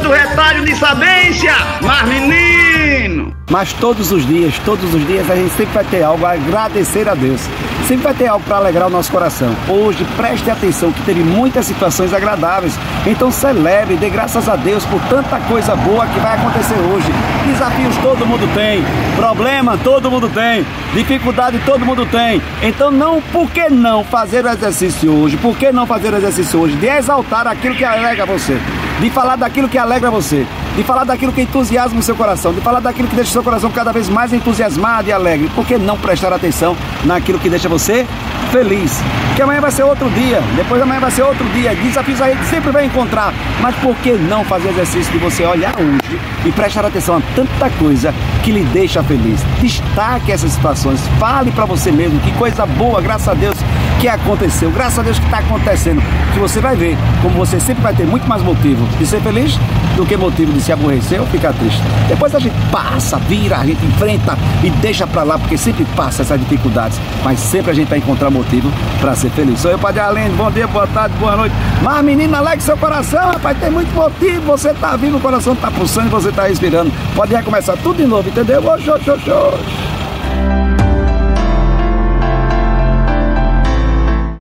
do retalho de sabência. Mas menino! Mas todos os dias, todos os dias a gente sempre vai ter algo a agradecer a Deus. Sempre vai ter algo para alegrar o nosso coração. Hoje, preste atenção que teve muitas situações agradáveis. Então celebre, dê graças a Deus por tanta coisa boa que vai acontecer hoje. Desafios todo mundo tem, problema todo mundo tem, dificuldade todo mundo tem. Então não, por que não fazer o exercício hoje? Por que não fazer o exercício hoje? De exaltar aquilo que alegra você, de falar daquilo que alegra você de falar daquilo que entusiasma o seu coração, de falar daquilo que deixa o seu coração cada vez mais entusiasmado e alegre. Por que não prestar atenção naquilo que deixa você feliz? Que amanhã vai ser outro dia, depois amanhã vai ser outro dia. Desafios a gente sempre vai encontrar. Mas por que não fazer exercício de você olhar hoje e prestar atenção a tanta coisa que lhe deixa feliz? Destaque essas situações, fale para você mesmo que coisa boa, graças a Deus, que aconteceu, graças a Deus que está acontecendo, que você vai ver como você sempre vai ter muito mais motivo de ser feliz do que motivo de se aborrecer ou ficar triste. Depois a gente passa, vira, a gente enfrenta e deixa para lá, porque sempre passa essas dificuldades, mas sempre a gente vai encontrar motivo para ser feliz. Sou eu, Padre Além, bom dia, boa tarde, boa noite. Mas menina, alegre seu coração, rapaz, tem muito motivo, você tá vivo, o coração tá pulsando, você tá respirando. Pode recomeçar tudo de novo, entendeu? Oxô, oxô, oxô.